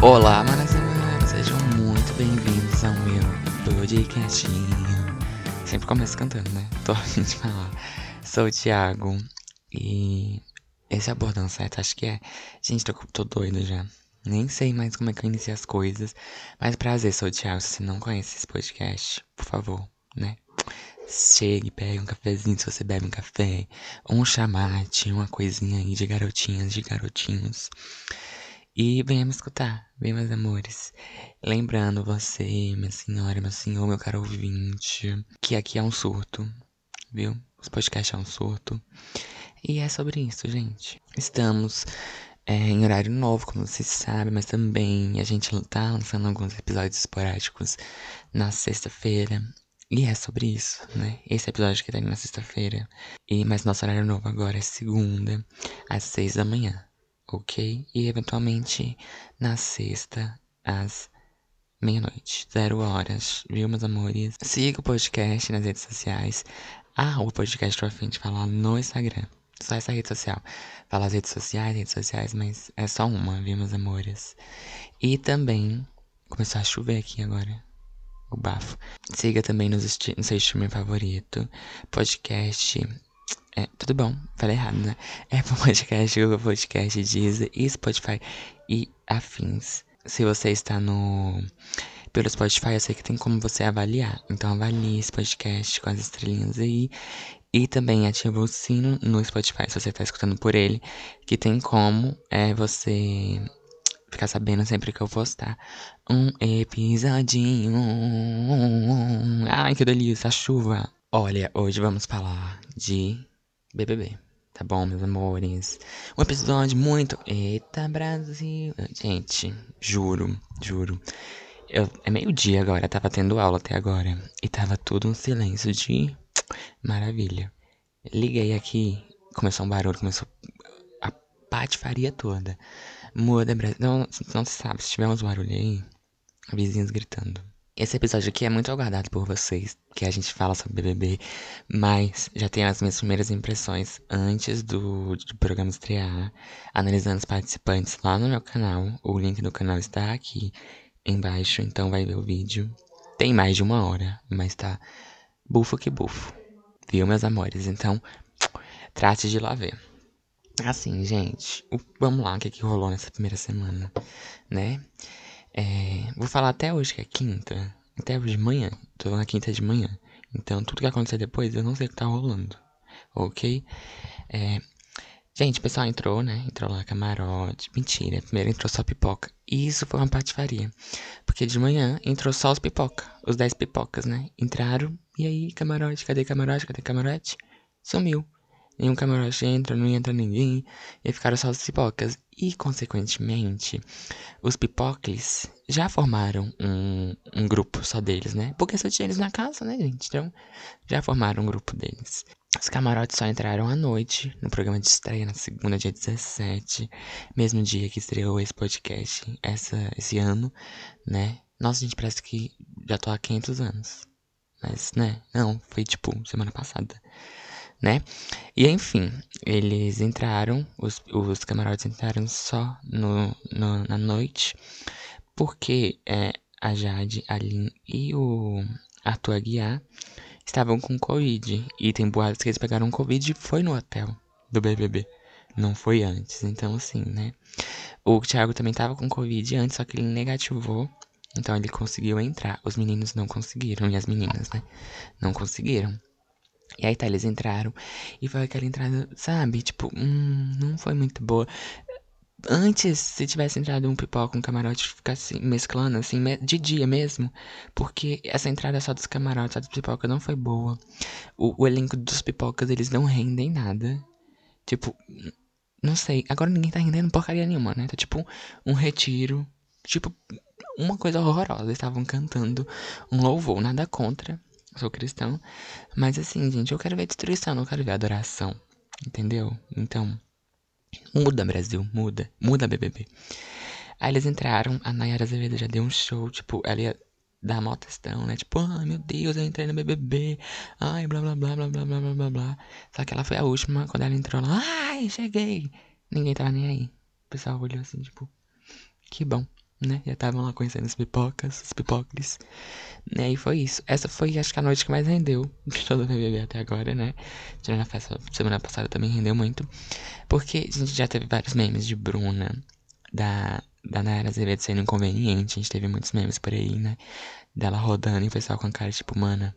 Olá, manas e sejam muito bem-vindos ao meu podcastinho. Sempre começo cantando, né? Tô a fim de falar. Sou o Thiago e esse é o bordão certo, acho que é. Gente, tô, tô doido já. Nem sei mais como é que eu iniciei as coisas. Mas prazer, sou o Thiago. Se você não conhece esse podcast, por favor, né? Chegue, pegue um cafezinho se você bebe um café. Um chamate, uma coisinha aí de garotinhas, de garotinhos. E venha me escutar, bem meus amores. Lembrando você, minha senhora, meu senhor, meu caro ouvinte, que aqui é um surto, viu? Os podcasts é um surto. E é sobre isso, gente. Estamos é, em horário novo, como vocês sabem, mas também a gente tá lançando alguns episódios esporádicos na sexta-feira. E é sobre isso, né? Esse episódio que tá indo na sexta-feira. E mas nosso horário novo agora é segunda, às seis da manhã, ok? E eventualmente na sexta, às meia-noite, zero horas, viu, meus amores? Siga o podcast nas redes sociais. Ah, o podcast tô fim de falar no Instagram. Só essa rede social. Fala as redes sociais, redes sociais, mas é só uma, viu, meus amores? E também, começou a chover aqui agora. O bafo. Siga também no seu streaming favorito. Podcast. É, tudo bom, falei errado, né? É Podcast, Google Podcast, Deezer e Spotify e afins. Se você está no pelo Spotify, eu sei que tem como você avaliar. Então avalie esse podcast com as estrelinhas aí. E também ativa o sino no Spotify, se você está escutando por ele, que tem como é você ficar sabendo sempre que eu postar um episodinho. Ai, que delícia, a chuva. Olha, hoje vamos falar de BBB. Tá bom, meus amores? Um episódio muito. Eita, Brasil. Gente, juro, juro. Eu, é meio-dia agora, tava tendo aula até agora. E tava tudo um silêncio de Maravilha. Liguei aqui, começou um barulho, começou a patifaria toda. Muda Brasil. Não, não se sabe, se tiver uns barulhos aí, vizinhos gritando. Esse episódio aqui é muito aguardado por vocês, que a gente fala sobre BBB, mas já tenho as minhas primeiras impressões antes do, do programa estrear, analisando os participantes lá no meu canal. O link do canal está aqui embaixo, então vai ver o vídeo. Tem mais de uma hora, mas tá bufo que bufo. Viu, meus amores? Então, trate de lá ver. Assim, gente, o, vamos lá, o que, que rolou nessa primeira semana, né? É, vou falar até hoje, que é quinta. Até hoje de manhã. Tô na quinta de manhã. Então, tudo que acontecer depois, eu não sei o que tá rolando. Ok? É, gente, o pessoal entrou, né? Entrou lá camarote. Mentira, primeiro entrou só pipoca. E isso foi uma patifaria. Porque de manhã entrou só os pipoca. Os 10 pipocas, né? Entraram. E aí, camarote? Cadê camarote? Cadê camarote? Sumiu. Nenhum camarote entra, não entra ninguém. E ficaram só os pipocas. E, consequentemente, os pipocles já formaram um, um grupo só deles, né? Porque só tinha eles na casa, né, gente? Então, já formaram um grupo deles. Os camarotes só entraram à noite, no programa de estreia, na segunda, dia 17. Mesmo dia que estreou esse podcast, essa, esse ano, né? Nossa, gente, parece que já tô há 500 anos. Mas, né? Não, foi tipo semana passada, né? E enfim, eles entraram, os, os camarotes entraram só no, no na noite, porque é, a Jade, a Lin e o Arthur Aguiar estavam com Covid. E tem boatos que eles pegaram Covid e foi no hotel do BBB. Não foi antes. Então, assim, né? O Thiago também tava com Covid antes, só que ele negativou. Então ele conseguiu entrar. Os meninos não conseguiram. E as meninas, né? Não conseguiram. E aí tá, eles entraram. E foi aquela entrada, sabe? Tipo, hum, não foi muito boa. Antes, se tivesse entrado um pipoca, um camarote, ficasse mesclando, assim, de dia mesmo. Porque essa entrada só dos camarotes, só dos pipoca, não foi boa. O, o elenco dos pipocas, eles não rendem nada. Tipo, não sei. Agora ninguém tá rendendo porcaria nenhuma, né? Tá tipo um retiro. Tipo, uma coisa horrorosa. Eles estavam cantando um louvor, nada contra. Sou cristão. Mas assim, gente, eu quero ver destruição, não quero ver adoração. Entendeu? Então. Muda, Brasil, muda. Muda, BBB. Aí eles entraram, a Nayara Azevedo já deu um show, tipo, ela ia dar mó testão, né? Tipo, ai meu Deus, eu entrei no BBB. Ai, blá blá blá blá blá blá blá blá blá. Só que ela foi a última, quando ela entrou lá, ai, cheguei. Ninguém tava nem aí. O pessoal olhou assim, tipo, que bom, né? Já estavam lá conhecendo as pipocas, os pipocles. Né? E foi isso. Essa foi, acho que a noite que mais rendeu de todo o BBB até agora, né? Tirando a festa semana passada também rendeu muito. Porque a gente já teve vários memes de Bruna, da da Nayara Azevedo sendo inconveniente. A gente teve muitos memes por aí, né? Dela rodando e o pessoal com a cara tipo, mana,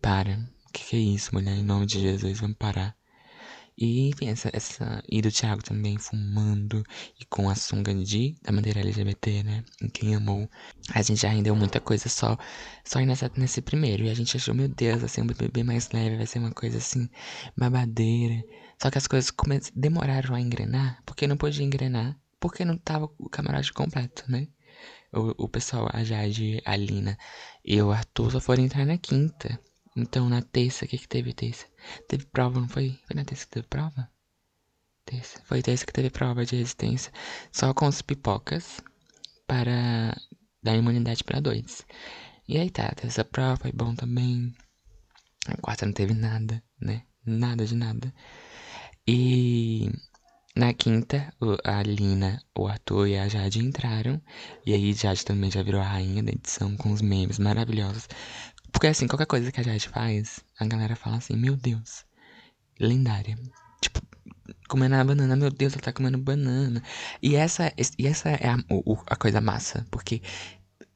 para. O que, que é isso, mulher? Em nome de Jesus, vamos parar. E, enfim, essa, essa. E do Thiago também fumando e com a sunga de da bandeira LGBT, né? Em quem amou. A gente já rendeu muita coisa só, só nessa, nesse primeiro. E a gente achou, meu Deus, vai ser um BBB mais leve, vai ser uma coisa assim, babadeira. Só que as coisas come... demoraram a engrenar, porque não podia engrenar porque não tava o camarote completo, né? O, o pessoal, a Jade, a Lina e o Arthur só foram entrar na quinta. Então na terça, o que que teve terça? Teve prova, não foi? Foi na terça que teve prova? Terça. Foi terça que teve prova de resistência. Só com os pipocas para dar imunidade para dois. E aí tá, essa prova foi bom também. A quarta não teve nada, né? Nada de nada. E na quinta, a Lina, o Arthur e a Jade entraram. E aí, Jade também já virou a rainha da edição com os memes maravilhosos. Porque, assim, qualquer coisa que a Jade faz, a galera fala assim: Meu Deus, lendária. Tipo, comendo a banana, meu Deus, ela tá comendo banana. E essa, e essa é a, a coisa massa. Porque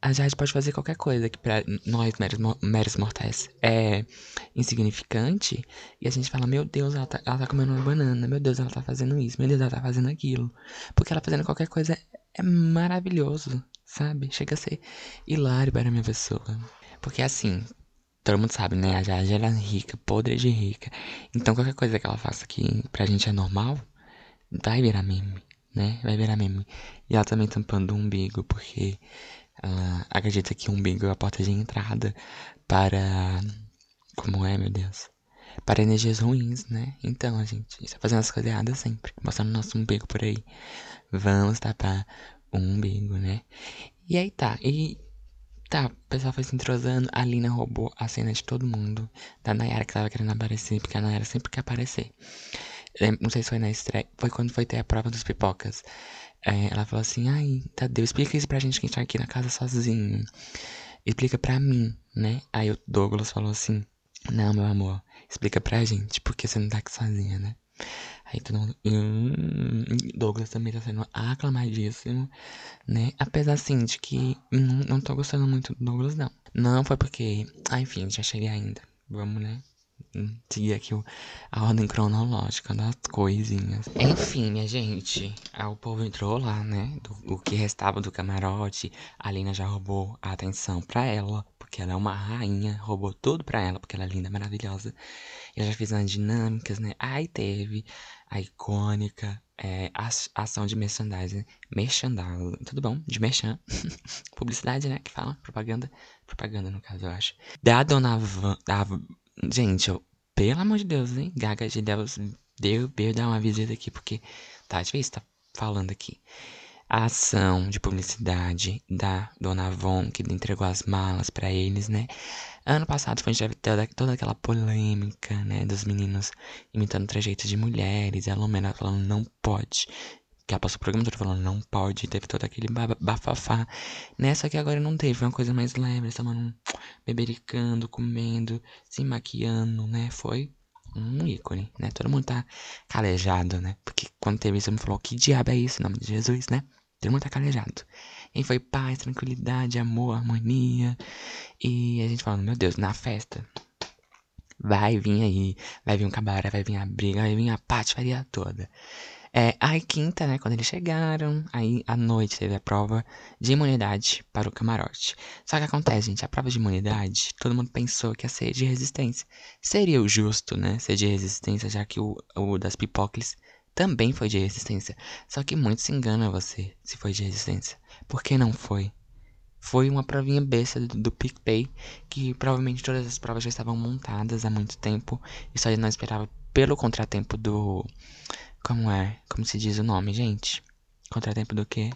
a Jade pode fazer qualquer coisa que para nós, meros, meros mortais, é insignificante. E a gente fala, meu Deus, ela tá, ela tá comendo uma banana. Meu Deus, ela tá fazendo isso. Meu Deus, ela tá fazendo aquilo. Porque ela fazendo qualquer coisa é maravilhoso, sabe? Chega a ser hilário para a minha pessoa. Porque assim, todo mundo sabe, né? A Jade, ela é rica, podre de rica. Então qualquer coisa que ela faça que pra gente é normal, vai virar meme, né? Vai virar meme. E ela também tampando o umbigo, porque ela acredita que o umbigo é a porta de entrada para. Como é, meu Deus? Para energias ruins, né? Então, a gente está fazendo as coisas erradas sempre. Mostrando nosso umbigo por aí. Vamos tapar o umbigo, né? E aí tá. E tá, o pessoal foi se entrosando. A Lina roubou a cena de todo mundo. Da Nayara que tava querendo aparecer, porque a Nayara sempre quer aparecer. Não sei se foi na estreia. Foi quando foi ter a prova dos pipocas. É, ela falou assim: Ai, Tadeu, explica isso pra gente que a gente tá aqui na casa sozinho. Explica pra mim, né? Aí o Douglas falou assim: Não, meu amor, explica pra gente, porque você não tá aqui sozinha, né? Aí todo mundo. Hum, Douglas também tá sendo aclamadíssimo, né? Apesar assim de que não, não tô gostando muito do Douglas, não. Não foi porque. Ah, enfim, já cheguei ainda. Vamos, né? Seguir aqui a ordem cronológica das coisinhas. Enfim, minha gente, o povo entrou lá, né? Do, o que restava do camarote. A Lina já roubou a atenção pra ela, porque ela é uma rainha, roubou tudo pra ela, porque ela é linda, maravilhosa. Ela já fez umas dinâmicas, né? Aí teve a icônica é, ação de merchandising. Merchandising, tudo bom? De merchan. Publicidade, né? Que fala, propaganda. Propaganda, no caso, eu acho. Da Dona Van, da Gente, eu, pelo amor de Deus, hein? Gaga de Deus, deu, deu dar uma visita aqui, porque tá difícil tá falando aqui. A ação de publicidade da Dona Von, que entregou as malas para eles, né? Ano passado foi toda, toda aquela polêmica, né? Dos meninos imitando trejeitos de mulheres, e a Lumena falando não pode que ela passou o programa todo falando não pode, teve todo aquele bafafá. Nessa que agora não teve, foi uma coisa mais leve, eles estavam bebericando, comendo, se maquiando, né? Foi um ícone, né? Todo mundo tá calejado, né? Porque quando teve isso, me falou, que diabo é isso, em nome de Jesus, né? Todo mundo tá calejado. E foi paz, tranquilidade, amor, harmonia. E a gente falando, meu Deus, na festa. Vai vir aí, vai vir um cabaré, vai vir a briga, vai vir a patifaria toda. É, aí quinta, né, quando eles chegaram, aí à noite teve a prova de imunidade para o camarote. Só que acontece, gente, a prova de imunidade, todo mundo pensou que ia ser de resistência. Seria o justo, né, ser de resistência, já que o, o das pipocles também foi de resistência. Só que muito se engana você se foi de resistência. Por que não foi? Foi uma provinha besta do, do PicPay, que provavelmente todas as provas já estavam montadas há muito tempo e só não esperava pelo contratempo do como é? Como se diz o nome, gente? Contratempo do quê?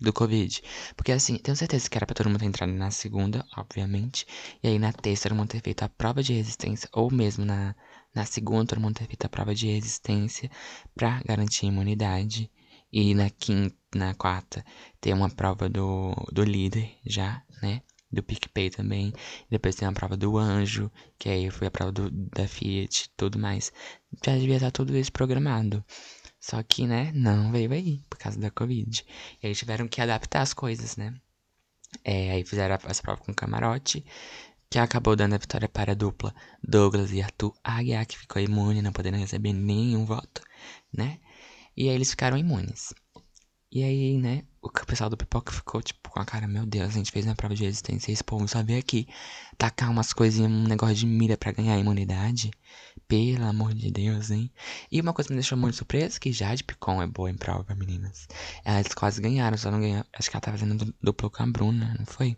do Covid. Porque assim, tenho certeza que era pra todo mundo ter entrado na segunda, obviamente. E aí na terça todo mundo ter feito a prova de resistência. Ou mesmo na, na segunda todo mundo ter feito a prova de resistência pra garantir a imunidade. E na quinta, na quarta, ter uma prova do, do líder já, né? Do PicPay também. Depois tem a prova do anjo, que aí foi a prova do, da Fiat tudo mais. Já devia estar tudo isso programado. Só que, né, não veio aí, por causa da Covid. E aí tiveram que adaptar as coisas, né? É, aí fizeram essa prova com camarote, que acabou dando a vitória para a dupla Douglas e Arthur Aguiar, que ficou imune, não podendo receber nenhum voto, né? E aí eles ficaram imunes. E aí, né, o pessoal do Pipoca ficou, tipo, com a cara, meu Deus, a gente fez uma prova de resistência esse povo só veio aqui tacar umas coisinhas, um negócio de mira para ganhar imunidade. Pelo amor de Deus, hein? E uma coisa que me deixou muito surpresa, que Jade Picon é boa em prova, meninas. Elas quase ganharam, só não ganharam. Acho que ela tá fazendo duplo com a Bruna, não foi?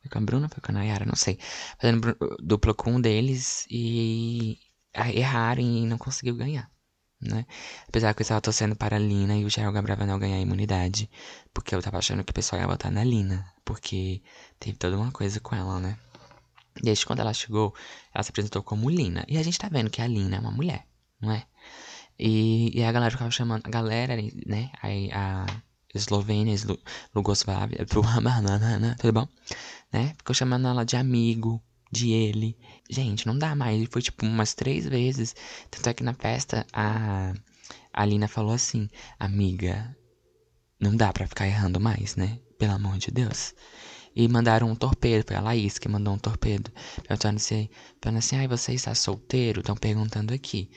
Foi com a Bruna, foi com a Nayara, não sei. Fazendo duplo com um deles e erraram e não conseguiu ganhar né? Apesar que eu estava torcendo para a Lina e o Gerald Gabravanel ganhar a imunidade. Porque eu tava achando que o pessoal ia votar na Lina. Porque teve toda uma coisa com ela, né? Desde quando ela chegou, ela se apresentou como Lina. E a gente tá vendo que a Lina é uma mulher, não é? E, e a galera ficava chamando. A galera, né? A, a Eslovênia, Lugoslav, tudo bom? Né? Ficou chamando ela de amigo, de ele. Gente, não dá mais. Foi tipo umas três vezes. Tanto é que na festa a, a Lina falou assim: Amiga, não dá pra ficar errando mais, né? Pelo amor de Deus. E mandaram um torpedo, foi a Laís que mandou um torpedo. Perguntando assim, ai, você está solteiro? Estão perguntando aqui.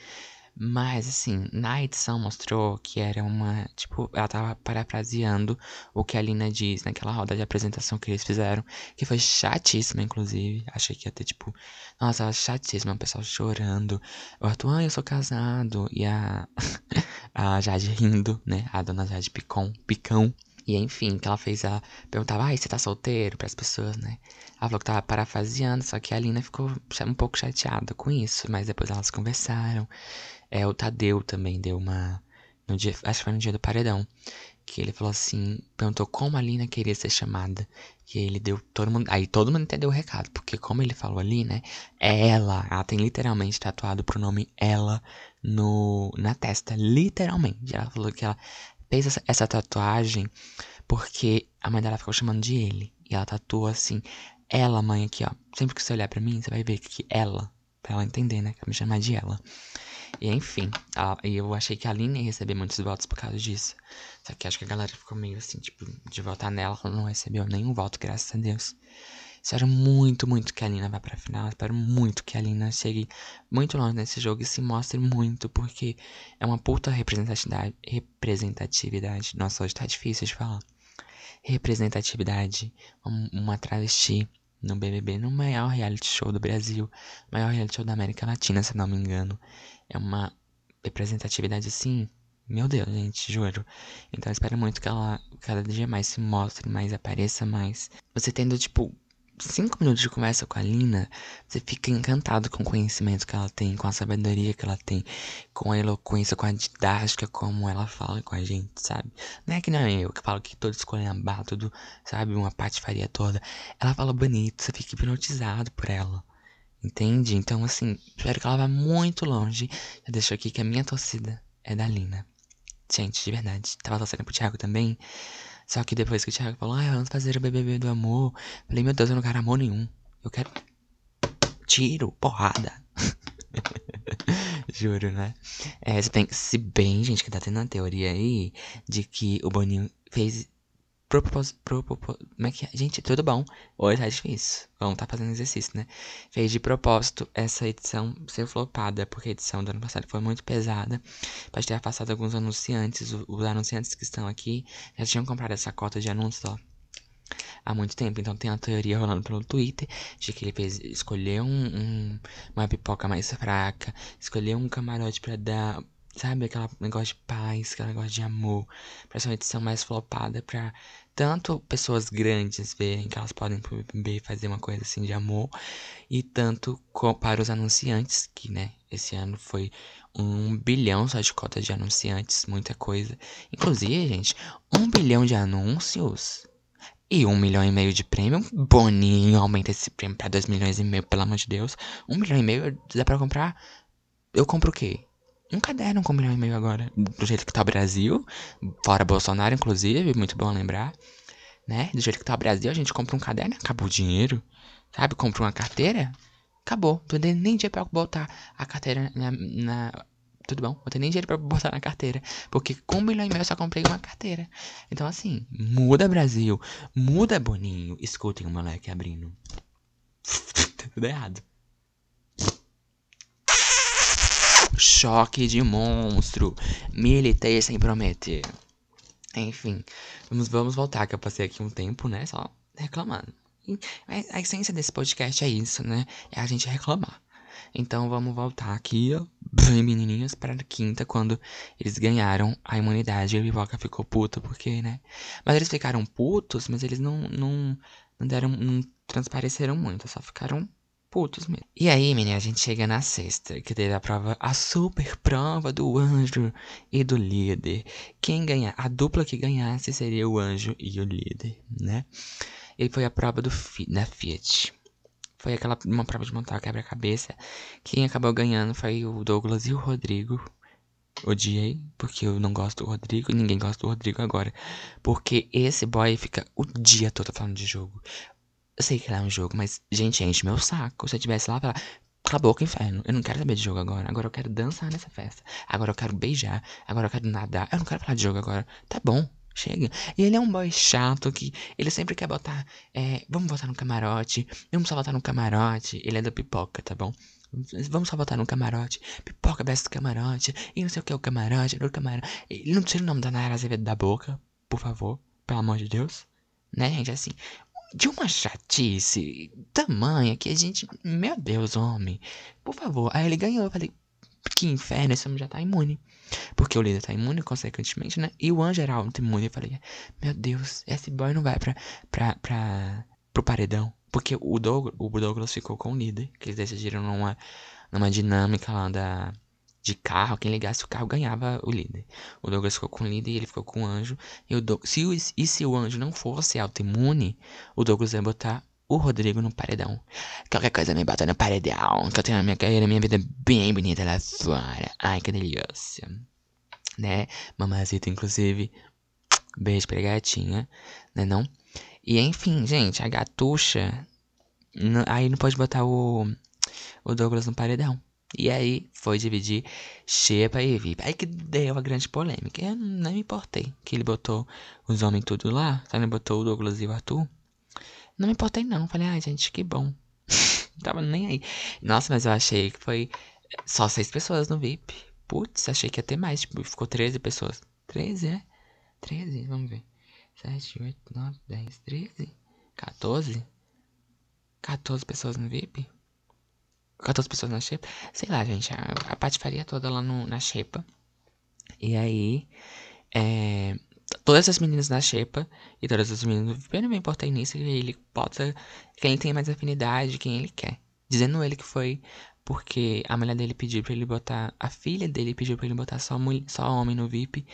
Mas, assim, na edição mostrou que era uma. Tipo, ela tava parafraseando o que a Lina diz naquela roda de apresentação que eles fizeram. Que foi chatíssima, inclusive. Achei que ia ter, tipo. Nossa, ela chatíssima, o pessoal chorando. O Arthur, ah, eu sou casado. E a. a Jade rindo, né? A dona Jade Picon, Picão. E enfim, que ela fez, ela perguntava, ai, você tá solteiro? Para as pessoas, né? Ela falou que tava parafraseando, só que a Lina ficou um pouco chateada com isso, mas depois elas conversaram. É, o Tadeu também deu uma. No dia, acho que foi no dia do paredão. Que ele falou assim, perguntou como a Lina queria ser chamada. E ele deu todo mundo. Aí todo mundo entendeu o recado. Porque como ele falou ali, né? É ela. Ela tem literalmente tatuado o pronome ela no, na testa. Literalmente. Ela falou que ela fez essa, essa tatuagem porque a mãe dela ficou chamando de ele. E ela tatuou assim. Ela, mãe, aqui, ó. Sempre que você olhar para mim, você vai ver que ela. Pra ela entender, né? Que me chamar de ela. E enfim, a, eu achei que a Aline ia receber muitos votos por causa disso. Só que acho que a galera ficou meio assim, tipo, de votar nela, ela não recebeu nenhum voto, graças a Deus. Espero muito, muito que a Lina vá pra final. Espero muito que a Lina chegue muito longe nesse jogo e se mostre muito, porque é uma puta representatividade. representatividade. Nossa, hoje tá difícil de falar. Representatividade. Uma travesti no BBB, no maior reality show do Brasil, maior reality show da América Latina, se não me engano. É uma representatividade assim, meu Deus, gente, juro. Então eu espero muito que ela cada dia mais se mostre mais, apareça mais. Você tendo, tipo, cinco minutos de conversa com a Lina, você fica encantado com o conhecimento que ela tem, com a sabedoria que ela tem, com a eloquência, com a didática, como ela fala com a gente, sabe? Não é que nem eu que falo que todo escolhendo tudo, sabe? Uma patifaria toda. Ela fala bonito, você fica hipnotizado por ela. Entende? Então, assim, espero que ela vá muito longe. Já deixo aqui que a minha torcida é da Lina. Gente, de verdade. Tava torcendo pro Thiago também. Só que depois que o Thiago falou, ah, vamos fazer o BBB do amor. Falei, meu Deus, eu não quero amor nenhum. Eu quero tiro, porrada. Juro, né? É, se bem, se bem, gente, que tá tendo uma teoria aí de que o Boninho fez propósito. Como é que é? Gente, tudo bom. Hoje tá difícil. Vamos tá fazendo exercício, né? Fez de propósito essa edição ser flopada, porque a edição do ano passado foi muito pesada. Pode ter afastado alguns anunciantes. Os anunciantes que estão aqui já tinham comprado essa cota de anúncios, ó. Há muito tempo, então tem a teoria rolando pelo Twitter de que ele fez escolher um, um uma pipoca mais fraca, escolher um camarote para dar Sabe, aquele negócio de paz, aquele negócio de amor. Pra ser uma edição mais flopada, pra tanto pessoas grandes verem que elas podem fazer uma coisa assim de amor, e tanto para os anunciantes, que, né, esse ano foi um bilhão só de cotas de anunciantes, muita coisa. Inclusive, gente, um bilhão de anúncios e um milhão e meio de prêmio. Boninho, aumenta esse prêmio pra dois milhões e meio, pelo amor de Deus. Um milhão e meio dá pra comprar. Eu compro o quê? Um caderno com um milhão e meio agora. Do jeito que tá o Brasil. Fora Bolsonaro, inclusive, muito bom lembrar. Né? Do jeito que tá o Brasil, a gente compra um caderno, acabou o dinheiro. Sabe? Compra uma carteira, acabou. Não tem nem dinheiro pra botar a carteira na, na tudo bom, não tenho nem dinheiro pra botar na carteira. Porque com um milhão e meio eu só comprei uma carteira. Então, assim, muda Brasil, muda Boninho. Escutem o moleque abrindo. tudo errado. Choque de monstro. Militei sem prometer. Enfim, vamos, vamos voltar, que eu passei aqui um tempo, né, só reclamando. A essência desse podcast é isso, né? É a gente reclamar. Então vamos voltar aqui, ó, menininhos, para quinta, quando eles ganharam a imunidade. E a Pipoca ficou puta, porque, né? Mas eles ficaram putos, mas eles não, não, não deram, não transpareceram muito, só ficaram putos mesmo. E aí, menina, a gente chega na sexta, que teve a prova, a super prova do anjo e do líder. Quem ganhar, a dupla que ganhasse seria o anjo e o líder, né? E foi a prova do, da Fiat. Foi aquela uma prova de montar quebra-cabeça. Quem acabou ganhando foi o Douglas e o Rodrigo. Odiei, porque eu não gosto do Rodrigo e ninguém gosta do Rodrigo agora. Porque esse boy fica o dia todo falando de jogo. Eu sei que é um jogo, mas, gente, enche meu saco. Se eu tivesse lá, falar, cala a boca, inferno. Eu não quero saber de jogo agora. Agora eu quero dançar nessa festa. Agora eu quero beijar. Agora eu quero nadar. Eu não quero falar de jogo agora. Tá bom. Chega. E ele é um boy chato que ele sempre quer botar. É, vamos botar no camarote. Vamos só botar no camarote. Ele é da pipoca, tá bom? Vamos só botar no camarote. Pipoca besta do camarote. E não sei o que é o camarote. Do camarote. Ele não tira o nome da Nayara Azevedo da boca, por favor. Pelo amor de Deus. Né, gente? Assim. De uma chatice tamanha que a gente. Meu Deus, homem. Por favor. Aí ele ganhou. Eu falei. Que inferno, esse homem já tá imune. Porque o líder tá imune, consequentemente, né? E o anjo era imune. Eu falei, meu Deus, esse boy não vai pra, pra, pra, pro paredão. Porque o Douglas, o Douglas ficou com o líder. Que eles decidiram numa, numa dinâmica lá da, de carro. Quem ligasse o carro ganhava o líder. O Douglas ficou com o líder e ele ficou com o anjo. E, o Do, se, o, e se o anjo não fosse autoimune, o Douglas ia botar o Rodrigo no paredão. Qualquer coisa me bota no paredão. Que eu tenho a minha carreira, minha vida bem bonita lá fora. Ai, que delícia. Né? Mamazita, inclusive. Beijo pra gatinha. Né não? E enfim, gente, a gatucha. Aí não pode botar o, o Douglas no paredão. E aí foi dividir Xepa e VIP. Aí que deu a grande polêmica. Eu não me importei. Que ele botou os homens tudo lá. Só ele botou o Douglas e o Arthur. Não me importei, não. Falei, ai, gente, que bom. Tava nem aí. Nossa, mas eu achei que foi só seis pessoas no VIP. Putz, achei que ia ter mais. Tipo, ficou 13 pessoas. 13, é? 13, vamos ver. 7, 8, 9, 10, 13, 14. 14 pessoas no VIP? 14 pessoas na Xepa? Sei lá, gente. A, a patifaria toda lá no, na Xepa. E aí. É, todas as meninas da Xepa e todas as meninas do não me importei nisso, ele bota quem ele tem mais afinidade, quem ele quer. Dizendo ele que foi porque a mulher dele pediu pra ele botar, a filha dele pediu pra ele botar só, só homem no VIP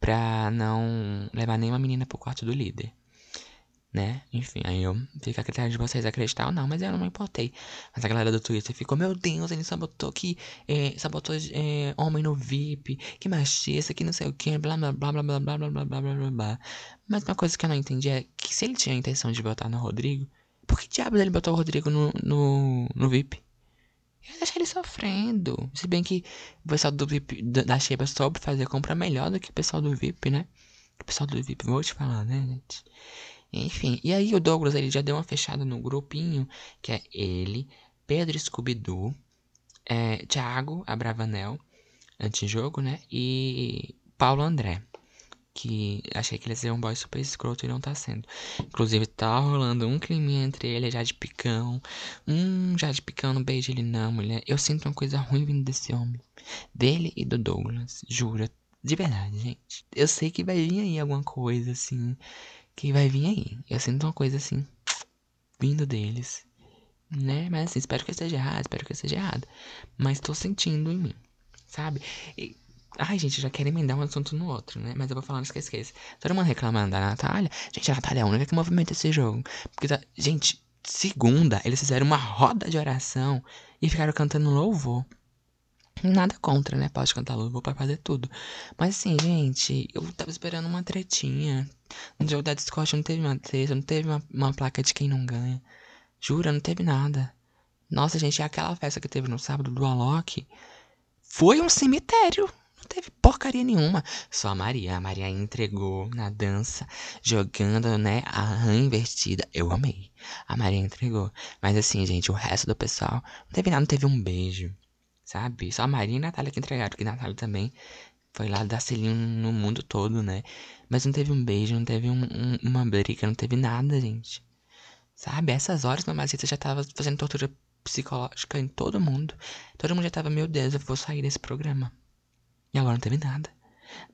pra não levar nenhuma menina pro quarto do líder né? Enfim, aí eu fico a critério de vocês acreditar ou não, mas eu não me importei. Mas a galera do Twitter ficou, meu Deus, ele sabotou que. É, sabotou é, homem no VIP, que machista, que não sei o que, blá blá blá blá blá blá blá blá blá blá blá. Mas uma coisa que eu não entendi é que se ele tinha a intenção de votar no Rodrigo, por que diabos ele botou o Rodrigo no, no, no VIP? Eu deixar ele sofrendo. Se bem que o pessoal do VIP, da Sheba soube fazer compra melhor do que o pessoal do VIP, né? O pessoal do VIP, vou te falar, né, gente? Enfim, e aí o Douglas ele já deu uma fechada no grupinho, que é ele, Pedro Scooby-Doo, é, Thiago Abravanel, antijogo, né? E Paulo André. Que achei que ele ia ser um boy super escroto e não tá sendo. Inclusive, tá rolando um clima entre ele e Jade Picão. Um Jade Picão não beija ele, não, mulher. Eu sinto uma coisa ruim vindo desse homem. Dele e do Douglas, jura. De verdade, gente. Eu sei que vai vir aí alguma coisa assim que vai vir aí. Eu sinto uma coisa assim, vindo deles, né? Mas assim, espero que eu esteja errado, espero que eu esteja errado. Mas tô sentindo em mim, sabe? E, ai, gente, já quero emendar um assunto no outro, né? Mas eu vou falar, não esquece, esquece. Todo mundo reclamando da Natália. Gente, a Natália é a única que movimenta esse jogo. Porque, tá... gente, segunda, eles fizeram uma roda de oração e ficaram cantando louvor. Nada contra, né? Pode cantar louvor pra fazer tudo. Mas assim, gente, eu tava esperando uma tretinha. No jogo da Discord não teve uma treta, não teve uma, uma placa de quem não ganha. Jura, não teve nada. Nossa, gente, aquela festa que teve no sábado do Alok foi um cemitério. Não teve porcaria nenhuma. Só a Maria. A Maria entregou na dança, jogando, né, a rã invertida. Eu amei. A Maria entregou. Mas assim, gente, o resto do pessoal não teve nada, não teve um beijo sabe? Só a Maria e a Natália que entregaram, a Natália também foi lá dar selinho no mundo todo, né? Mas não teve um beijo, não teve um, um, uma briga, não teve nada, gente. Sabe? Essas horas, Mamacita já tava fazendo tortura psicológica em todo mundo. Todo mundo já tava, meu Deus, eu vou sair desse programa. E agora não teve nada.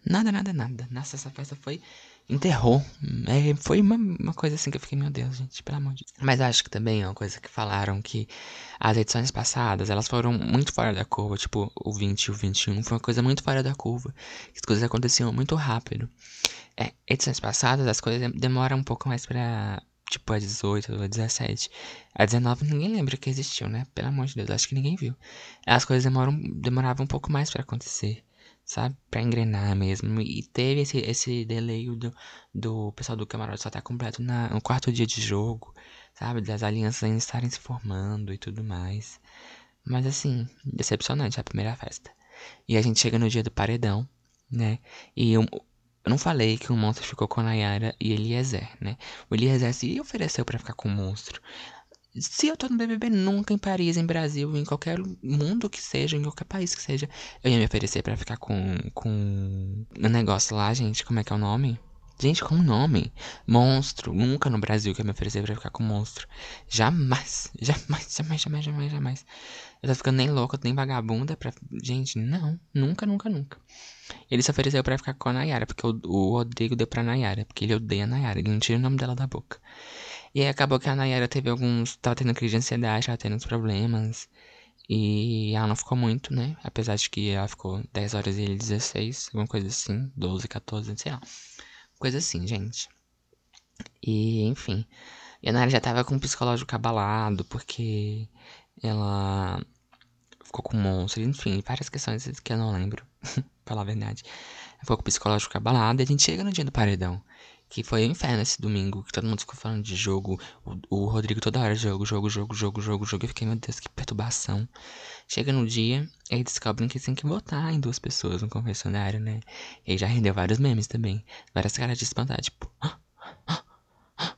Nada, nada, nada. Nossa, essa festa foi enterrou. É, foi uma, uma coisa assim que eu fiquei, meu Deus, gente, pelo amor de Deus. Mas acho que também é uma coisa que falaram que as edições passadas, elas foram muito fora da curva, tipo, o 20 e o 21 foi uma coisa muito fora da curva. As coisas aconteciam muito rápido. É, edições passadas, as coisas demoram um pouco mais pra, tipo, a 18 ou a 17. A 19 ninguém lembra que existiu, né? Pelo amor de Deus, acho que ninguém viu. As coisas demoram, demoravam um pouco mais para acontecer sabe? Pra engrenar mesmo. E teve esse, esse delay do, do pessoal do camarote só tá completo na, no quarto dia de jogo, sabe? Das alianças ainda estarem se formando e tudo mais. Mas assim, decepcionante a primeira festa. E a gente chega no dia do paredão, né? E eu, eu não falei que o monstro ficou com a Nayara e Eliezer, né? O Eliezer se ofereceu para ficar com o monstro. Se eu tô no BBB, nunca em Paris, em Brasil, em qualquer mundo que seja, em qualquer país que seja, eu ia me oferecer para ficar com, com um negócio lá, gente. Como é que é o nome? Gente, com o nome? Monstro. Nunca no Brasil que eu me oferecer pra ficar com monstro. Jamais. Jamais, jamais, jamais, jamais, jamais. Eu tô ficando nem louca, nem vagabunda pra. Gente, não. Nunca, nunca, nunca. Ele se ofereceu pra ficar com a Nayara, porque o, o Rodrigo deu pra Nayara, porque ele odeia a Nayara, ele não tira o nome dela da boca. E aí acabou que a Nayara teve alguns. Tava tendo crise de ansiedade, tava tendo uns problemas. E ela não ficou muito, né? Apesar de que ela ficou 10 horas e ele 16, alguma coisa assim, 12, 14, sei lá. Coisa assim, gente. E, enfim. E a Nayara já tava com o psicológico abalado, porque ela ficou com um monstro, enfim, várias questões que eu não lembro, pra falar a verdade. Ficou com o psicológico abalado e a gente chega no dia do paredão. Que foi o inferno esse domingo, que todo mundo ficou falando de jogo. O, o Rodrigo toda hora, jogo, jogo, jogo, jogo, jogo, jogo. Eu fiquei, meu Deus, que perturbação. Chega no dia, e descobrem que tem que votar em duas pessoas no confessionário, né? E já rendeu vários memes também. Várias caras de espantar, tipo.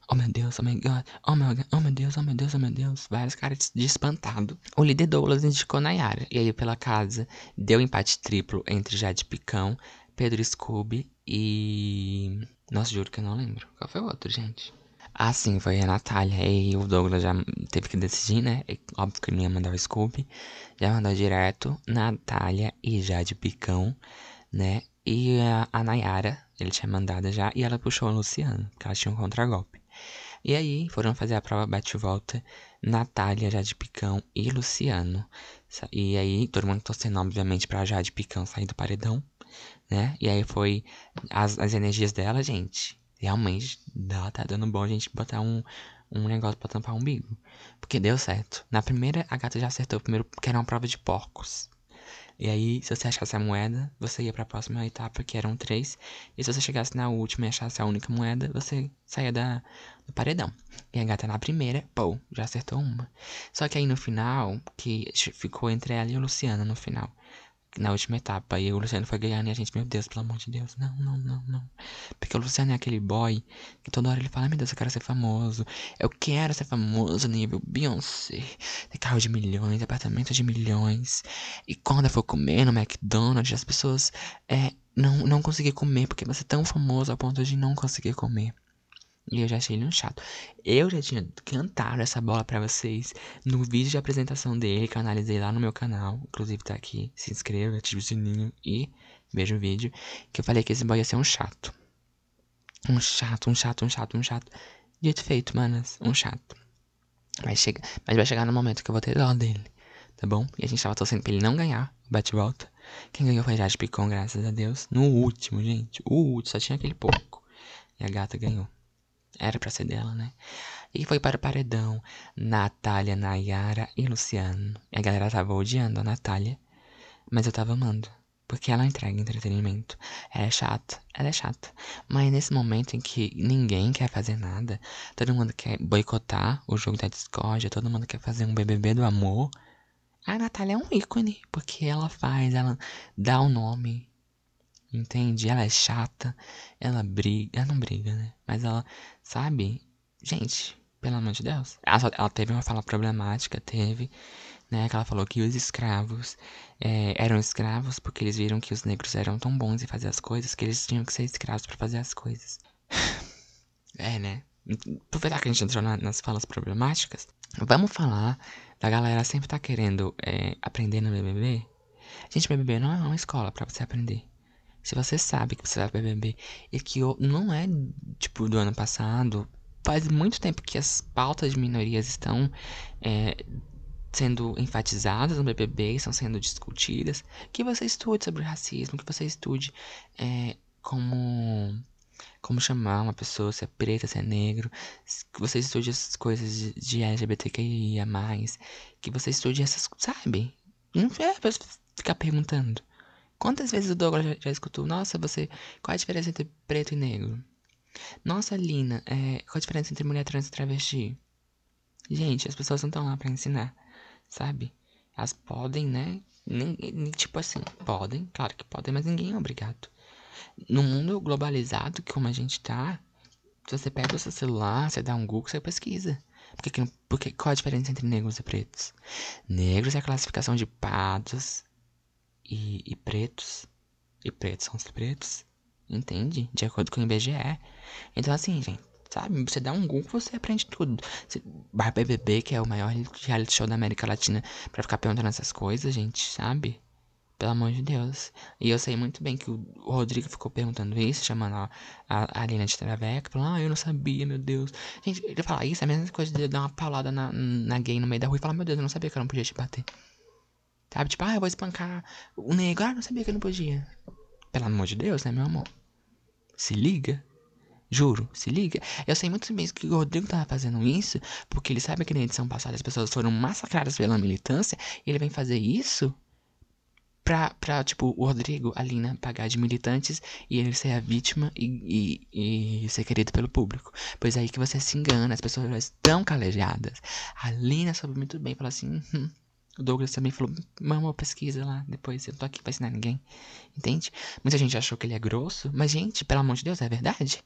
Oh meu Deus, oh my god, oh meu, oh meu Deus, oh meu Deus, oh meu Deus. Várias caras de espantado. O líder Douglas indicou Nayara. E aí, pela casa, deu empate triplo entre Jade Picão, Pedro Scooby e. Nossa, juro que eu não lembro. Qual foi o outro, gente? Ah, sim, foi a Natália. E o Douglas já teve que decidir, né? E, óbvio que ele ia mandar o Scooby. Já mandou direto Natália e Jade Picão, né? E a, a Nayara, ele tinha mandado já. E ela puxou a Luciana, que ela tinha um contragolpe. E aí foram fazer a prova bate-volta Natália, Jade Picão e Luciano. E aí todo mundo torcendo, obviamente, pra Jade Picão sair do paredão né? E aí foi as, as energias dela, gente. Realmente, ela tá dando bom a gente botar um, um negócio pra tampar o umbigo. Porque deu certo. Na primeira, a gata já acertou primeiro, porque era uma prova de porcos. E aí, se você achasse a moeda, você ia pra próxima etapa, que eram três. E se você chegasse na última e achasse a única moeda, você saía da, do paredão. E a gata na primeira, pô, já acertou uma. Só que aí no final, que ficou entre ela e o Luciano no final na última etapa. E o Luciano foi ganhando e a gente, meu Deus, pelo amor de Deus, não, não, não, não. Porque o Luciano é aquele boy que toda hora ele fala, meu Deus, eu quero ser famoso. Eu quero ser famoso nível Beyoncé. Carro de milhões, apartamento de milhões. E quando eu for comer no McDonald's, as pessoas é, não, não conseguir comer porque você é tão famoso a ponto de não conseguir comer. E eu já achei ele um chato. Eu já tinha cantado essa bola para vocês no vídeo de apresentação dele que eu analisei lá no meu canal. Inclusive tá aqui. Se inscreva, ative o sininho e veja o vídeo. Que eu falei que esse boy ia ser um chato. Um chato, um chato, um chato, um chato. Dito feito, manas. Um chato. Vai chegar, mas vai chegar no momento que eu vou ter dó dele. Tá bom? E a gente tava torcendo pra ele não ganhar o bate-volta. Quem ganhou foi Jade Picon, graças a Deus. No último, gente. O último, só tinha aquele pouco. E a gata ganhou. Era pra ser dela, né? E foi para o paredão. Natália, Nayara e Luciano. E a galera tava odiando a Natália. Mas eu tava amando. Porque ela entrega entretenimento. Ela é chata, ela é chata. Mas nesse momento em que ninguém quer fazer nada, todo mundo quer boicotar o jogo da discórdia, todo mundo quer fazer um BBB do amor. A Natália é um ícone, porque ela faz, ela dá o um nome. Entende? Ela é chata, ela briga. Ela não briga, né? Mas ela, sabe? Gente, pelo amor de Deus. Ela, só, ela teve uma fala problemática, teve né? Que ela falou que os escravos é, eram escravos porque eles viram que os negros eram tão bons em fazer as coisas que eles tinham que ser escravos para fazer as coisas. é, né? Aproveitar que a gente entrou na, nas falas problemáticas, vamos falar da galera sempre tá querendo é, aprender no BBB. Gente, BBB não é uma escola para você aprender. Se você sabe que você vai BBB e que não é tipo do ano passado, faz muito tempo que as pautas de minorias estão é, sendo enfatizadas no BBB, estão sendo discutidas, que você estude sobre racismo, que você estude é, como como chamar uma pessoa, se é preta, se é negro, que você estude essas coisas de, de LGBTQIA+, que você estude essas, sabe? Não é pra ficar perguntando. Quantas vezes o Douglas já, já, escutou, nossa, você, qual a diferença entre preto e negro? Nossa, Lina, é, qual a diferença entre mulher trans e travesti? Gente, as pessoas não estão lá para ensinar sabe? Elas podem, né? Tipo assim, podem, claro que podem, mas ninguém é obrigado. No mundo globalizado, como a gente tá, você pega o seu celular, você dá um Google, você pesquisa. Porque, porque qual a diferença entre negros e pretos? Negros é a classificação de pardos e, e pretos. E pretos são os pretos. Entende? De acordo com o IBGE. Então, assim, gente, Sabe? Você dá um Google, você aprende tudo. Vai BBB, que é o maior reality show da América Latina, pra ficar perguntando essas coisas, gente, sabe? Pelo amor de Deus. E eu sei muito bem que o Rodrigo ficou perguntando isso, chamando a, a, de Traveca, falando, ah, eu não sabia, meu Deus. Gente, ele fala isso, é a mesma coisa de dar uma paulada na, na gay no meio da rua e falar, meu Deus, eu não sabia que eu não podia te bater. Sabe? Tipo, ah, eu vou espancar o negro, ah, não sabia que não podia. Pelo amor de Deus, né, meu amor? Se liga. Juro, se liga. Eu sei muito bem que o Rodrigo tava fazendo isso porque ele sabe que na edição passada as pessoas foram massacradas pela militância e ele vem fazer isso pra, pra tipo, o Rodrigo, a Lina, pagar de militantes e ele ser a vítima e, e, e ser querido pelo público. Pois é aí que você se engana, as pessoas estão calejadas. A Lina soube muito bem, falou assim. Hum. O Douglas também falou, mama, pesquisa lá, depois eu não tô aqui pra ensinar ninguém. Entende? Muita gente achou que ele é grosso, mas, gente, pelo amor de Deus, é verdade.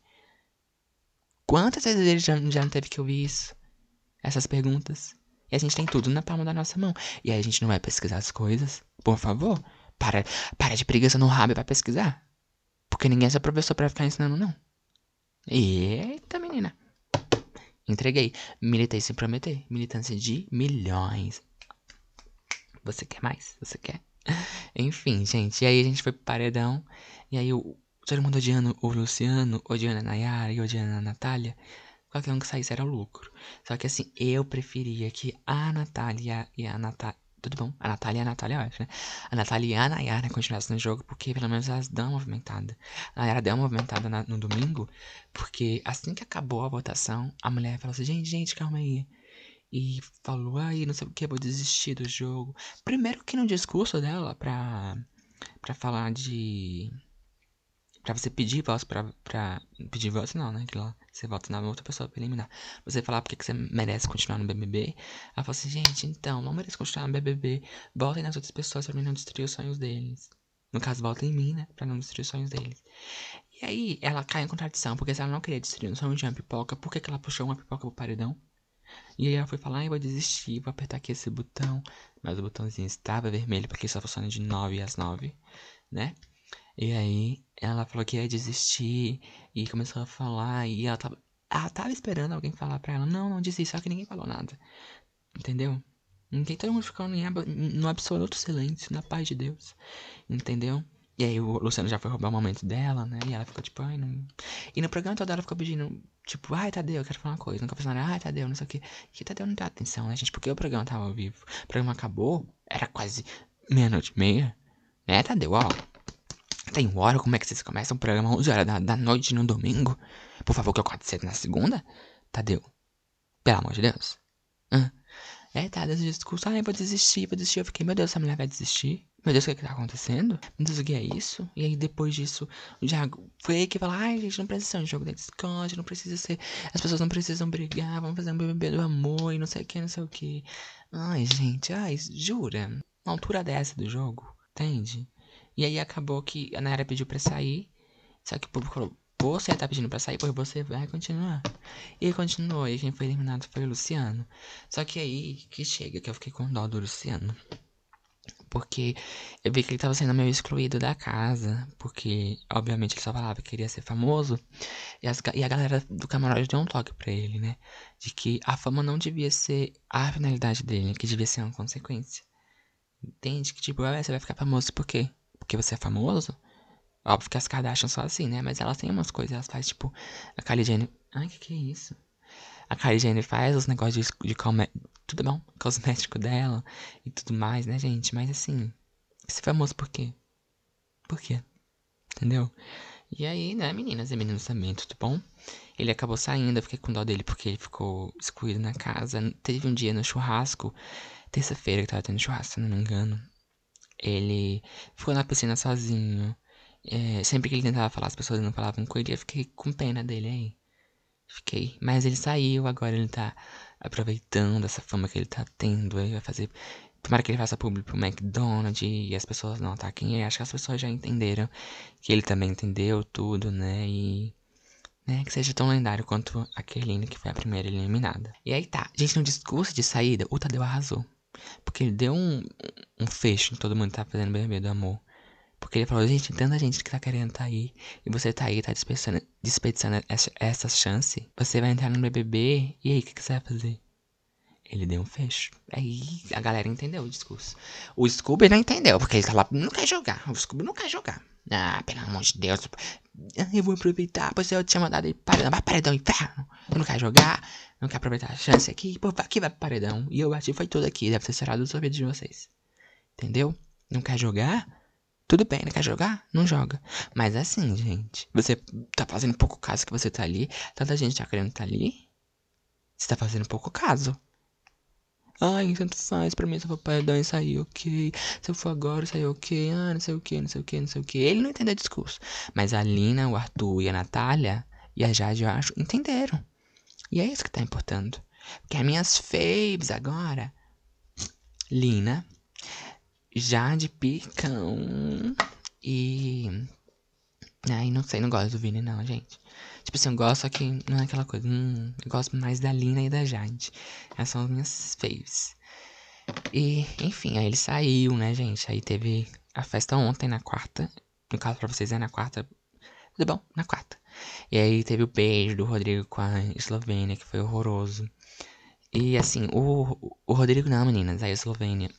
Quantas vezes ele já, já não teve que ouvir isso? Essas perguntas. E a gente tem tudo na palma da nossa mão. E aí a gente não vai pesquisar as coisas. Por favor, para, para de preguiça no rabo pra pesquisar. Porque ninguém é seu professor pra ficar ensinando, não. Eita, menina. Entreguei. Militei sem prometer. Militância de milhões. Você quer mais? Você quer? Enfim, gente. E aí a gente foi pro paredão. E aí o, todo mundo odiando o Luciano, odiando a Nayara e odiando a Natália, qualquer um que saísse era lucro. Só que assim, eu preferia que a Natália e a Natália. Tudo bom? A Natália e a Natália, eu acho, né? A Natália e a Nayara continuassem no jogo, porque pelo menos elas dão uma movimentada. A Nayara deu uma movimentada na, no domingo, porque assim que acabou a votação, a mulher falou assim: gente, gente, calma aí. E falou, ai, não sei o que, vou desistir do jogo. Primeiro que no discurso dela, pra, pra falar de Pra você pedir votos pra, pra. Pedir votos não, né? Que lá você vota na outra pessoa pra eliminar. Você falar porque que você merece continuar no BBB. Ela falou assim, gente, então, não merece continuar no BBB. Voltem nas outras pessoas pra mim não destruir os sonhos deles. No caso, voltem em mim, né? Pra não destruir os sonhos deles. E aí, ela cai em contradição, porque se ela não queria destruir o sonho de uma pipoca, por que, que ela puxou uma pipoca pro paredão? E aí ela foi falar, ah, eu vou desistir, vou apertar aqui esse botão. Mas o botãozinho estava vermelho, porque só funciona de 9 às 9, né? E aí ela falou que ia desistir e começou a falar e ela tava, ela tava esperando alguém falar pra ela, não, não desiste, só que ninguém falou nada. Entendeu? Ninguém, todo mundo ficou no absoluto silêncio, na paz de Deus. Entendeu? E aí o Luciano já foi roubar o momento dela, né? E ela ficou tipo, ai, não. E no programa todo ela ficou pedindo, tipo, ai, Tadeu, eu quero falar uma coisa. Nunca nada, ai, Tadeu, não sei o quê. E Tadeu não dá atenção, né, gente? Porque o programa tava ao vivo. O programa acabou, era quase meia-noite e meia. Né, Tadeu, ó. Tem hora, como é que vocês começam o programa 11 horas da, da noite no domingo? Por favor, que eu corte cedo na segunda? Tadeu. Pelo amor de Deus. Hã? É, tá, desse discurso, ai, vou desistir, vou desistir. Eu fiquei, meu Deus, essa mulher vai desistir? Meu Deus, o que, é que tá acontecendo? Meu Deus, o que é isso? E aí, depois disso, Thiago foi que falou: ai, gente, não precisa ser um jogo da Discord, não precisa ser. As pessoas não precisam brigar, vamos fazer um BBB do amor e não sei o que, não sei o que. Ai, gente, ai, jura? Uma altura dessa do jogo, entende? E aí acabou que a Nayara pediu pra sair, só que o público falou: você tá pedindo pra sair, pois você vai continuar. E continuou, e quem foi eliminado foi o Luciano. Só que aí que chega, que eu fiquei com dó do Luciano. Porque eu vi que ele tava sendo meio excluído da casa. Porque, obviamente, ele só falava que queria ser famoso. E, as, e a galera do camarote deu um toque pra ele, né? De que a fama não devia ser a finalidade dele, que devia ser uma consequência. Entende? Que tipo, ah, você vai ficar famoso por quê? Porque você é famoso? Óbvio que as Kardashian são assim, né? Mas elas têm umas coisas, elas fazem tipo. A Kylie Jenner. Ai, que que é isso? A Kylie Jenner faz os negócios de, de. Tudo bom? Cosmético dela e tudo mais, né, gente? Mas assim. Esse famoso por quê? Por quê? Entendeu? E aí, né, meninas e meninos também, tudo bom? Ele acabou saindo, eu fiquei com dó dele porque ele ficou excluído na casa. Teve um dia no churrasco, terça-feira que tava tendo churrasco, se não me engano. Ele ficou na piscina sozinho. É, sempre que ele tentava falar, as pessoas não falavam com ele, eu fiquei com pena dele aí. Fiquei. Mas ele saiu, agora ele tá aproveitando essa fama que ele tá tendo. Aí vai fazer. Tomara que ele faça público pro McDonald's e as pessoas não ataquem ele. Acho que as pessoas já entenderam que ele também entendeu tudo, né? E. Né, que seja tão lendário quanto a Kerline, que foi a primeira eliminada. E aí tá. Gente, no discurso de saída, o Tadeu arrasou. Porque ele deu um, um fecho em todo mundo que tá fazendo BBB do amor. Porque ele falou, gente, tanta gente que tá querendo tá aí. E você tá aí, tá desperdiçando, desperdiçando essa, essa chance. Você vai entrar no BBB. E aí, o que, que você vai fazer? Ele deu um fecho. Aí a galera entendeu o discurso. O Scooby não entendeu, porque ele tá lá, não quer jogar. O Scooby não quer jogar. Ah, pelo amor de Deus. Eu vou aproveitar, pois eu tinha mandado ele paredão. Vai paredão, inferno. Eu não quer jogar, não quer aproveitar a chance aqui. Pô, aqui vai paredão. E eu bati, foi tudo aqui. Deve ter cerrado os ouvidos de vocês. Entendeu? Não quer jogar? Tudo bem, né? Quer jogar? Não joga. Mas assim, gente, você tá fazendo pouco caso que você tá ali. Tanta gente tá querendo tá ali. Você tá fazendo pouco caso. Ai, tanto faz pra mim se eu for paredão e sair ok. Se eu for agora, sair ok. Ah, não sei o que, não sei o que, não sei o que. Ele não entendeu o discurso. Mas a Lina, o Arthur e a Natália e a Jade, eu acho, entenderam. E é isso que tá importando. Porque as minhas faves agora. Lina, Jade Picão e. Ai, não sei, não gosto do Vini, não, gente. Tipo assim, eu gosto, só que não é aquela coisa. Hum, eu gosto mais da Lina e da Jade. Essas são as minhas faves. E, enfim, aí ele saiu, né, gente? Aí teve a festa ontem, na quarta. No caso, pra vocês é na quarta. Tudo bom? Na quarta. E aí teve o beijo do Rodrigo com a Eslovênia, que foi horroroso. E assim, o, o Rodrigo não, meninas, a Eslovênia.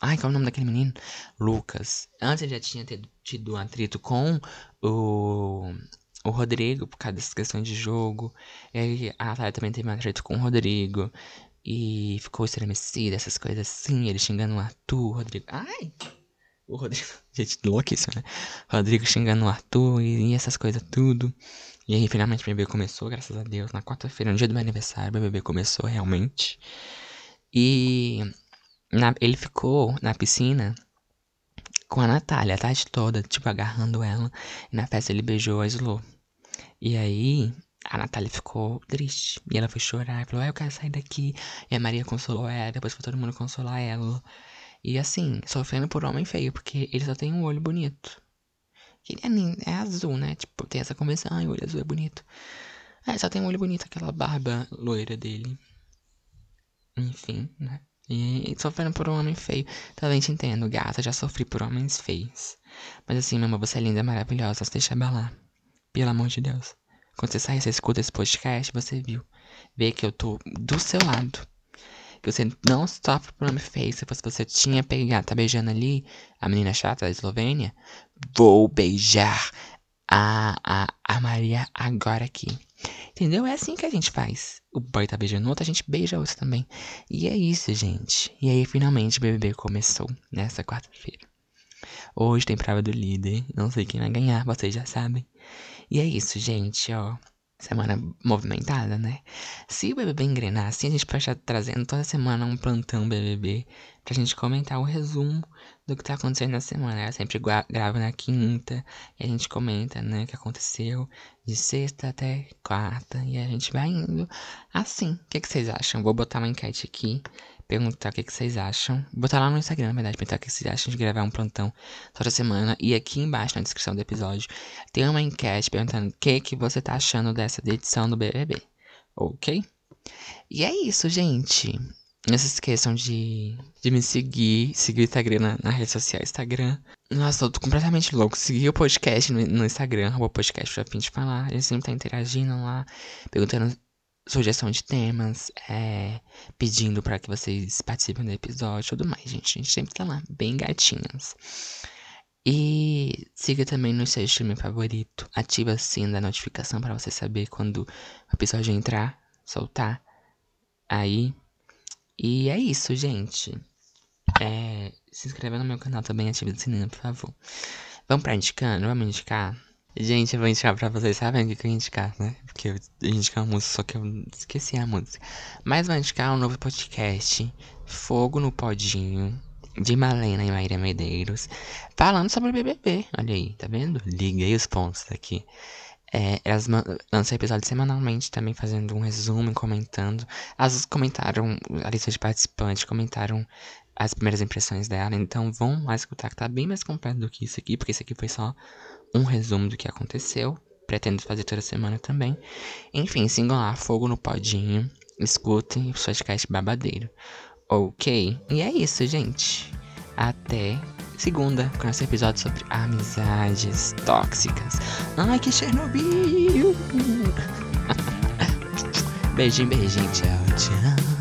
Ai, qual é o nome daquele menino? Lucas. Antes ele já tinha tido atrito com o, o Rodrigo por causa dessas questões de jogo. E a Natália também teve um atrito com o Rodrigo. E ficou estremecida, essas coisas assim. Ele xingando o Arthur, o Rodrigo. Ai! O Rodrigo. Gente, louquíssimo, né? Rodrigo xingando o Arthur e, e essas coisas tudo. E aí finalmente o bebê começou, graças a Deus. Na quarta-feira, no dia do meu aniversário, o bebê começou realmente. E na, ele ficou na piscina com a Natália a tarde toda, tipo, agarrando ela. E na festa ele beijou a Slo. E aí, a Natália ficou triste. E ela foi chorar. Falou, ah, eu quero sair daqui. E a Maria consolou ela. Depois foi todo mundo consolar ela. E assim, sofrendo por homem feio, porque ele só tem um olho bonito. Ele é, é azul, né? Tipo, tem essa convenção, ai, o olho azul é bonito. É, só tem um olho bonito, aquela barba loira dele. Enfim, né? E sofrendo por um homem feio. Talvez te entendo, gata, já sofri por homens feios. Mas assim, meu amor, você é linda, maravilhosa, se deixa abalar. Pelo amor de Deus. Quando você sair, você escuta esse podcast, você viu. Vê que eu tô do seu lado. que você não sofre por nome feio. Se fosse você tinha pegado, tá beijando ali a menina chata da Eslovênia, vou beijar a, a, a Maria agora aqui. Entendeu? É assim que a gente faz. O boy tá beijando outro, a gente beija outro também. E é isso, gente. E aí, finalmente, o BBB começou nessa quarta-feira. Hoje tem prova do líder. Não sei quem vai ganhar, vocês já sabem. E é isso, gente, ó semana movimentada, né? Se o BBB engrenar assim, a gente pode estar trazendo toda semana um plantão BBB pra gente comentar o resumo do que tá acontecendo na semana. Eu sempre gravo na quinta e a gente comenta, né, o que aconteceu de sexta até quarta e a gente vai indo assim. O que, que vocês acham? Vou botar uma enquete aqui perguntar o que, que vocês acham. Botar lá no Instagram, na verdade, perguntar o que vocês acham de gravar um plantão toda semana. E aqui embaixo, na descrição do episódio, tem uma enquete perguntando o que, que você tá achando dessa edição do BBB. Ok? E é isso, gente. Não se esqueçam de, de me seguir, seguir o Instagram na, na rede social Instagram. Nossa, eu tô completamente louco. Seguir o podcast no, no Instagram, o podcast pra fim de falar. A gente sempre tá interagindo lá, perguntando sugestão de temas, é, pedindo para que vocês participem do episódio e tudo mais, gente. A gente sempre tá lá, bem gatinhas. E siga também no seu streaming favorito. Ativa o sino da notificação para você saber quando o episódio entrar, soltar. Aí. E é isso, gente. É, se inscreva no meu canal também, ative o sininho, por favor. Vamos pra indicando? Vamos indicar? Gente, eu vou indicar pra vocês, sabem o que eu ia indicar, né? Porque eu indicar uma música, só que eu esqueci a música. Mas vou indicar um novo podcast, Fogo no Podinho, de Malena e Maíra Medeiros, falando sobre o BBB. Olha aí, tá vendo? Liguei os pontos aqui. É, elas lançam episódios semanalmente, também fazendo um resumo e comentando. Elas comentaram a lista de participantes, comentaram as primeiras impressões dela. Então vão lá escutar, que tá bem mais completo do que isso aqui, porque isso aqui foi só um resumo do que aconteceu. Pretendo fazer toda semana também. Enfim, sigam lá, Fogo no Podinho. Escutem o podcast babadeiro. Ok? E é isso, gente. Até segunda, com nosso episódio sobre amizades tóxicas. Ai, que Chernobyl! beijinho, beijinho, tchau, tchau.